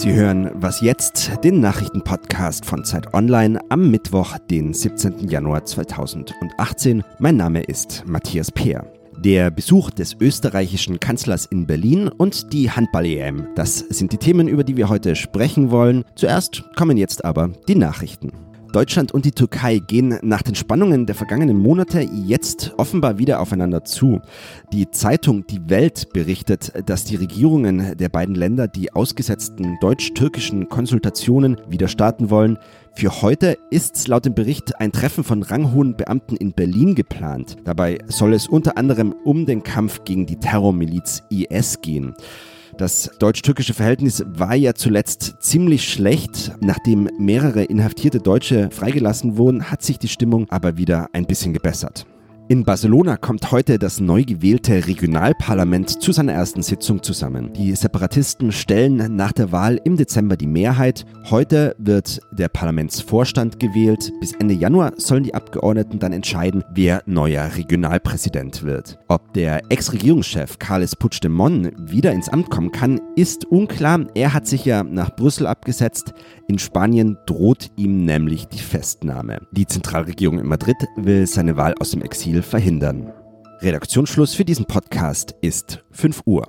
Sie hören Was jetzt, den Nachrichtenpodcast von Zeit Online am Mittwoch, den 17. Januar 2018. Mein Name ist Matthias Peer. Der Besuch des österreichischen Kanzlers in Berlin und die Handball-EM. Das sind die Themen, über die wir heute sprechen wollen. Zuerst kommen jetzt aber die Nachrichten. Deutschland und die Türkei gehen nach den Spannungen der vergangenen Monate jetzt offenbar wieder aufeinander zu. Die Zeitung Die Welt berichtet, dass die Regierungen der beiden Länder die ausgesetzten deutsch-türkischen Konsultationen wieder starten wollen. Für heute ist laut dem Bericht ein Treffen von ranghohen Beamten in Berlin geplant. Dabei soll es unter anderem um den Kampf gegen die Terrormiliz IS gehen. Das deutsch-türkische Verhältnis war ja zuletzt ziemlich schlecht. Nachdem mehrere inhaftierte Deutsche freigelassen wurden, hat sich die Stimmung aber wieder ein bisschen gebessert. In Barcelona kommt heute das neu gewählte Regionalparlament zu seiner ersten Sitzung zusammen. Die Separatisten stellen nach der Wahl im Dezember die Mehrheit. Heute wird der Parlamentsvorstand gewählt. Bis Ende Januar sollen die Abgeordneten dann entscheiden, wer neuer Regionalpräsident wird. Ob der Ex-Regierungschef Carles Puigdemont wieder ins Amt kommen kann, ist unklar. Er hat sich ja nach Brüssel abgesetzt. In Spanien droht ihm nämlich die Festnahme. Die Zentralregierung in Madrid will seine Wahl aus dem Exil verhindern. Redaktionsschluss für diesen Podcast ist 5 Uhr.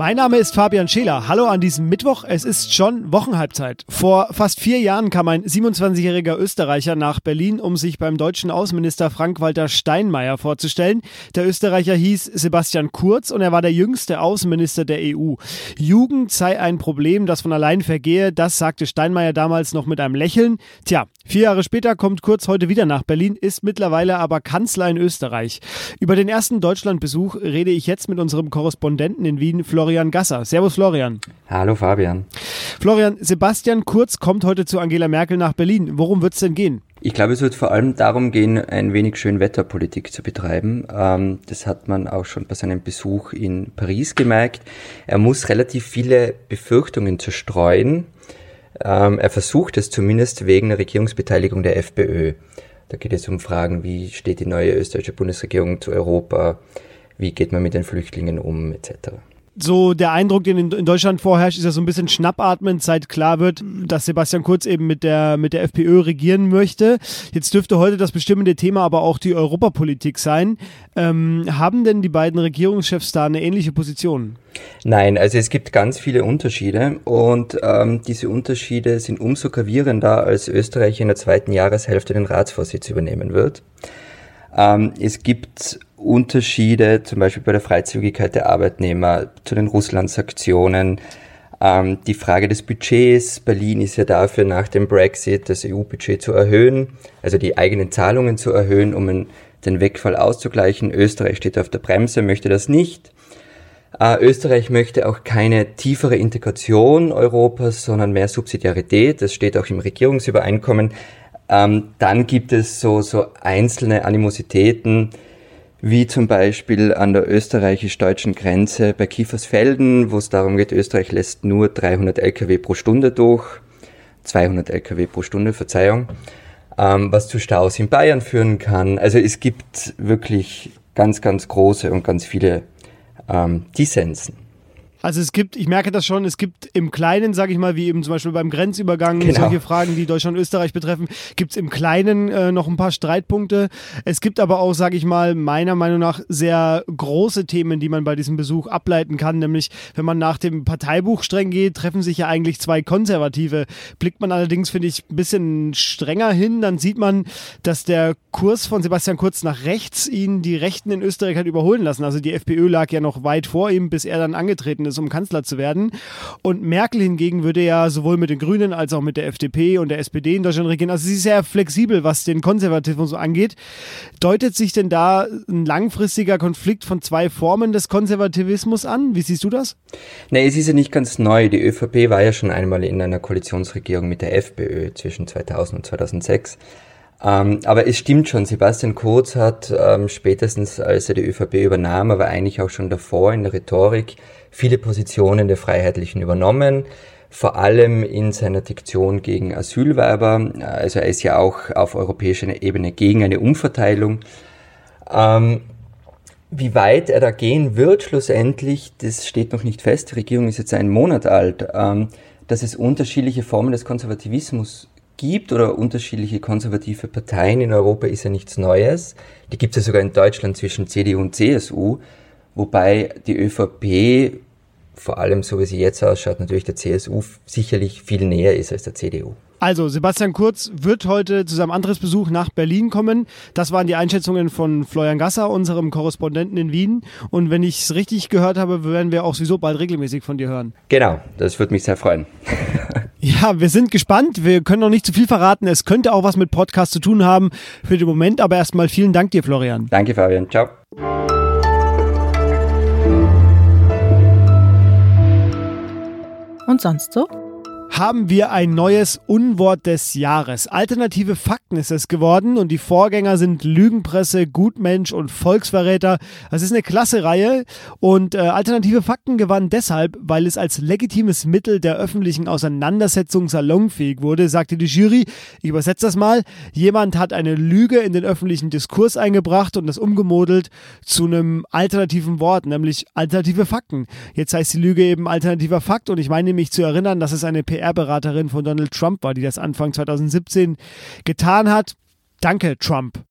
Mein Name ist Fabian Scheler. Hallo an diesem Mittwoch. Es ist schon Wochenhalbzeit. Vor fast vier Jahren kam ein 27-jähriger Österreicher nach Berlin, um sich beim deutschen Außenminister Frank-Walter Steinmeier vorzustellen. Der Österreicher hieß Sebastian Kurz und er war der jüngste Außenminister der EU. Jugend sei ein Problem, das von allein vergehe. Das sagte Steinmeier damals noch mit einem Lächeln. Tja, vier Jahre später kommt Kurz heute wieder nach Berlin, ist mittlerweile aber Kanzler in Österreich. Über den ersten Deutschlandbesuch rede ich jetzt mit unserem Korrespondenten in Wien, Florian Florian Gasser. Servus Florian. Hallo Fabian. Florian, Sebastian Kurz kommt heute zu Angela Merkel nach Berlin. Worum wird es denn gehen? Ich glaube, es wird vor allem darum gehen, ein wenig Schönwetterpolitik zu betreiben. Ähm, das hat man auch schon bei seinem Besuch in Paris gemerkt. Er muss relativ viele Befürchtungen zerstreuen. Ähm, er versucht es zumindest wegen der Regierungsbeteiligung der FPÖ. Da geht es um Fragen, wie steht die neue österreichische Bundesregierung zu Europa, wie geht man mit den Flüchtlingen um, etc so der Eindruck, den in, Deutschland vorherrscht, ist ja so ein bisschen schnappatmen, seit klar wird, dass Sebastian Kurz eben mit der, mit der FPÖ regieren möchte. Jetzt dürfte heute das bestimmende Thema aber auch die Europapolitik sein. Ähm, haben denn die beiden Regierungschefs da eine ähnliche Position? Nein, also es gibt ganz viele Unterschiede und ähm, diese Unterschiede sind umso gravierender, als Österreich in der zweiten Jahreshälfte den Ratsvorsitz übernehmen wird. Ähm, es gibt Unterschiede, zum Beispiel bei der Freizügigkeit der Arbeitnehmer, zu den Russland-Sanktionen, ähm, die Frage des Budgets. Berlin ist ja dafür, nach dem Brexit das EU-Budget zu erhöhen, also die eigenen Zahlungen zu erhöhen, um den Wegfall auszugleichen. Österreich steht auf der Bremse, möchte das nicht. Äh, Österreich möchte auch keine tiefere Integration Europas, sondern mehr Subsidiarität. Das steht auch im Regierungsübereinkommen. Ähm, dann gibt es so, so einzelne Animositäten, wie zum Beispiel an der österreichisch-deutschen Grenze bei Kiefersfelden, wo es darum geht, Österreich lässt nur 300 Lkw pro Stunde durch, 200 Lkw pro Stunde, Verzeihung, ähm, was zu Staus in Bayern führen kann. Also es gibt wirklich ganz, ganz große und ganz viele ähm, Dissensen. Also es gibt, ich merke das schon, es gibt im Kleinen, sage ich mal, wie eben zum Beispiel beim Grenzübergang, genau. solche Fragen, die Deutschland und Österreich betreffen, gibt es im Kleinen äh, noch ein paar Streitpunkte. Es gibt aber auch, sage ich mal, meiner Meinung nach sehr große Themen, die man bei diesem Besuch ableiten kann. Nämlich, wenn man nach dem Parteibuch streng geht, treffen sich ja eigentlich zwei Konservative. Blickt man allerdings, finde ich, ein bisschen strenger hin, dann sieht man, dass der Kurs von Sebastian Kurz nach rechts ihn die Rechten in Österreich hat überholen lassen. Also die FPÖ lag ja noch weit vor ihm, bis er dann angetreten ist ist, um Kanzler zu werden. Und Merkel hingegen würde ja sowohl mit den Grünen als auch mit der FDP und der SPD in Deutschland regieren. Also sie ist sehr flexibel, was den Konservatismus angeht. Deutet sich denn da ein langfristiger Konflikt von zwei Formen des Konservativismus an? Wie siehst du das? Nee, es ist ja nicht ganz neu. Die ÖVP war ja schon einmal in einer Koalitionsregierung mit der FPÖ zwischen 2000 und 2006. Ähm, aber es stimmt schon, Sebastian Kurz hat ähm, spätestens, als er die ÖVP übernahm, aber eigentlich auch schon davor in der Rhetorik viele Positionen der Freiheitlichen übernommen, vor allem in seiner Diktion gegen Asylwerber. Also er ist ja auch auf europäischer Ebene gegen eine Umverteilung. Ähm, Wie weit er da gehen wird schlussendlich, das steht noch nicht fest. Die Regierung ist jetzt einen Monat alt. Ähm, dass es unterschiedliche Formen des Konservativismus gibt oder unterschiedliche konservative Parteien in Europa ist ja nichts Neues. Die gibt es ja sogar in Deutschland zwischen CDU und CSU, wobei die ÖVP, vor allem so wie sie jetzt ausschaut, natürlich der CSU sicherlich viel näher ist als der CDU. Also, Sebastian Kurz wird heute zu seinem Besuch nach Berlin kommen. Das waren die Einschätzungen von Florian Gasser, unserem Korrespondenten in Wien. Und wenn ich es richtig gehört habe, werden wir auch sowieso bald regelmäßig von dir hören. Genau, das würde mich sehr freuen. ja, wir sind gespannt. Wir können noch nicht zu viel verraten. Es könnte auch was mit Podcast zu tun haben für den Moment. Aber erstmal vielen Dank dir, Florian. Danke, Fabian. Ciao. Und sonst so? Haben wir ein neues Unwort des Jahres. Alternative Fakten ist es geworden und die Vorgänger sind Lügenpresse, Gutmensch und Volksverräter. Das ist eine klasse Reihe und äh, Alternative Fakten gewann deshalb, weil es als legitimes Mittel der öffentlichen Auseinandersetzung salonfähig wurde, sagte die Jury. Ich übersetze das mal. Jemand hat eine Lüge in den öffentlichen Diskurs eingebracht und das umgemodelt zu einem alternativen Wort, nämlich alternative Fakten. Jetzt heißt die Lüge eben alternativer Fakt und ich meine mich zu erinnern, dass es eine PR PR-Beraterin von Donald Trump war, die das Anfang 2017 getan hat. Danke, Trump.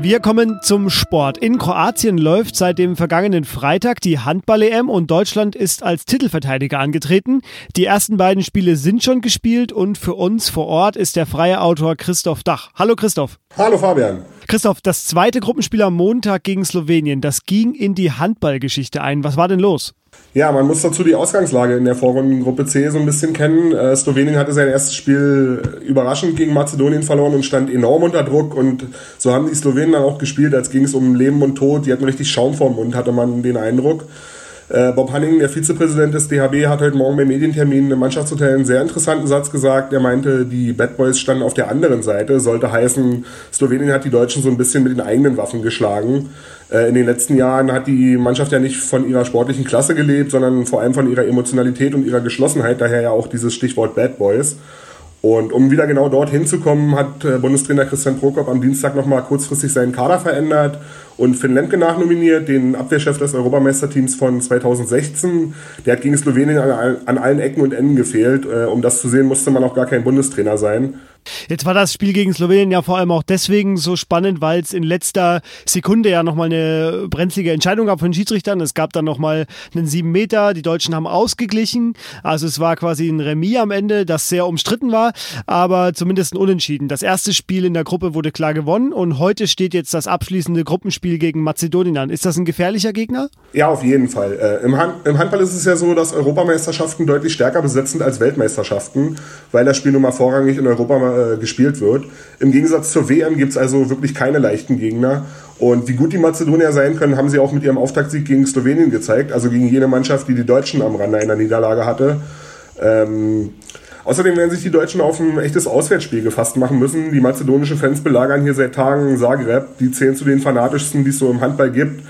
Wir kommen zum Sport. In Kroatien läuft seit dem vergangenen Freitag die Handball-EM und Deutschland ist als Titelverteidiger angetreten. Die ersten beiden Spiele sind schon gespielt und für uns vor Ort ist der freie Autor Christoph Dach. Hallo Christoph. Hallo Fabian. Christoph, das zweite Gruppenspiel am Montag gegen Slowenien, das ging in die Handballgeschichte ein. Was war denn los? Ja, man muss dazu die Ausgangslage in der Vorrundengruppe C so ein bisschen kennen. Äh, Slowenien hatte sein erstes Spiel überraschend gegen Mazedonien verloren und stand enorm unter Druck. Und so haben die Slowenen dann auch gespielt, als ging es um Leben und Tod. Die hatten richtig Schaum vorm Mund, hatte man den Eindruck. Äh, Bob Hanning, der Vizepräsident des DHB, hat heute Morgen beim Medientermin im Mannschaftshotel einen sehr interessanten Satz gesagt. Er meinte, die Bad Boys standen auf der anderen Seite. Sollte heißen, Slowenien hat die Deutschen so ein bisschen mit den eigenen Waffen geschlagen. Äh, in den letzten Jahren hat die Mannschaft ja nicht von ihrer sportlichen Klasse gelebt, sondern vor allem von ihrer Emotionalität und ihrer Geschlossenheit. Daher ja auch dieses Stichwort Bad Boys. Und um wieder genau dorthin zu kommen, hat äh, Bundestrainer Christian Prokop am Dienstag nochmal kurzfristig seinen Kader verändert und Finn Lemke nachnominiert, den Abwehrchef des Europameisterteams von 2016. Der hat gegen Slowenien an, allen Ecken und Enden gefehlt. Äh, um das zu sehen, musste man auch gar kein Bundestrainer sein. Jetzt war das Spiel gegen Slowenien ja vor allem auch deswegen so spannend, weil es in letzter Sekunde ja nochmal eine brenzlige Entscheidung gab von den Schiedsrichtern. Es gab dann nochmal einen sieben Meter. Die Deutschen haben ausgeglichen. Also es war quasi ein Remis am Ende, das sehr umstritten war, aber zumindest ein Unentschieden. Das erste Spiel in der Gruppe wurde klar gewonnen und heute steht jetzt das abschließende Gruppenspiel gegen Mazedonien an. Ist das ein gefährlicher Gegner? Ja, auf jeden Fall. Äh, im, Im Handball ist es ja so, dass Europameisterschaften deutlich stärker besetzt sind als Weltmeisterschaften, weil das Spiel nun mal vorrangig in Europa äh, gespielt wird. Im Gegensatz zur WM gibt es also wirklich keine leichten Gegner. Und wie gut die Mazedonier sein können, haben sie auch mit ihrem Auftaktsieg gegen Slowenien gezeigt, also gegen jene Mannschaft, die die Deutschen am Rande einer Niederlage hatte. Ähm, außerdem werden sich die Deutschen auf ein echtes Auswärtsspiel gefasst machen müssen. Die mazedonischen Fans belagern hier seit Tagen Zagreb. Die zählen zu den fanatischsten, die es so im Handball gibt.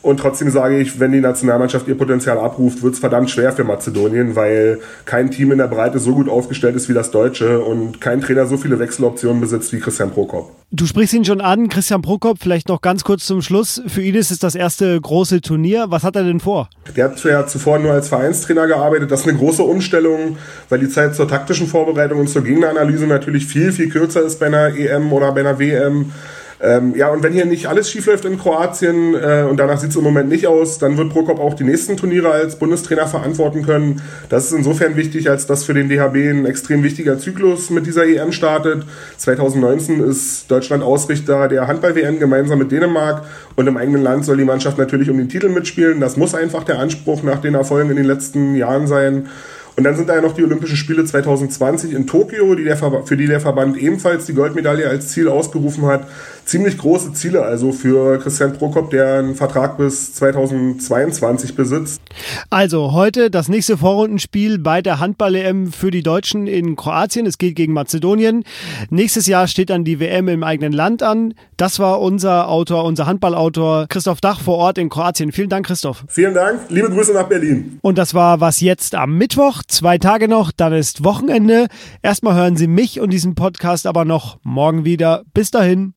Und trotzdem sage ich, wenn die Nationalmannschaft ihr Potenzial abruft, wird es verdammt schwer für Mazedonien, weil kein Team in der Breite so gut aufgestellt ist wie das deutsche und kein Trainer so viele Wechseloptionen besitzt wie Christian Prokop. Du sprichst ihn schon an, Christian Prokop, vielleicht noch ganz kurz zum Schluss. Für ihn ist es das erste große Turnier. Was hat er denn vor? Der hat ja zuvor nur als Vereinstrainer gearbeitet. Das ist eine große Umstellung, weil die Zeit zur taktischen Vorbereitung und zur Gegneranalyse natürlich viel, viel kürzer ist bei einer EM oder bei einer WM. Ähm, ja, und wenn hier nicht alles schiefläuft in Kroatien äh, und danach sieht es im Moment nicht aus, dann wird Prokop auch die nächsten Turniere als Bundestrainer verantworten können. Das ist insofern wichtig, als dass für den DHB ein extrem wichtiger Zyklus mit dieser EM startet. 2019 ist Deutschland Ausrichter der Handball-WM gemeinsam mit Dänemark und im eigenen Land soll die Mannschaft natürlich um den Titel mitspielen. Das muss einfach der Anspruch nach den Erfolgen in den letzten Jahren sein. Und dann sind da ja noch die Olympischen Spiele 2020 in Tokio, die für die der Verband ebenfalls die Goldmedaille als Ziel ausgerufen hat. Ziemlich große Ziele, also für Christian Prokop, der einen Vertrag bis 2022 besitzt. Also heute das nächste Vorrundenspiel bei der Handball-EM für die Deutschen in Kroatien. Es geht gegen Mazedonien. Nächstes Jahr steht dann die WM im eigenen Land an. Das war unser Autor, unser Handballautor Christoph Dach vor Ort in Kroatien. Vielen Dank, Christoph. Vielen Dank. Liebe Grüße nach Berlin. Und das war was jetzt am Mittwoch. Zwei Tage noch, dann ist Wochenende. Erstmal hören Sie mich und diesen Podcast aber noch morgen wieder. Bis dahin.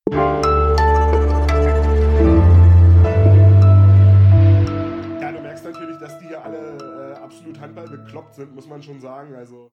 Sind, muss man schon sagen. Also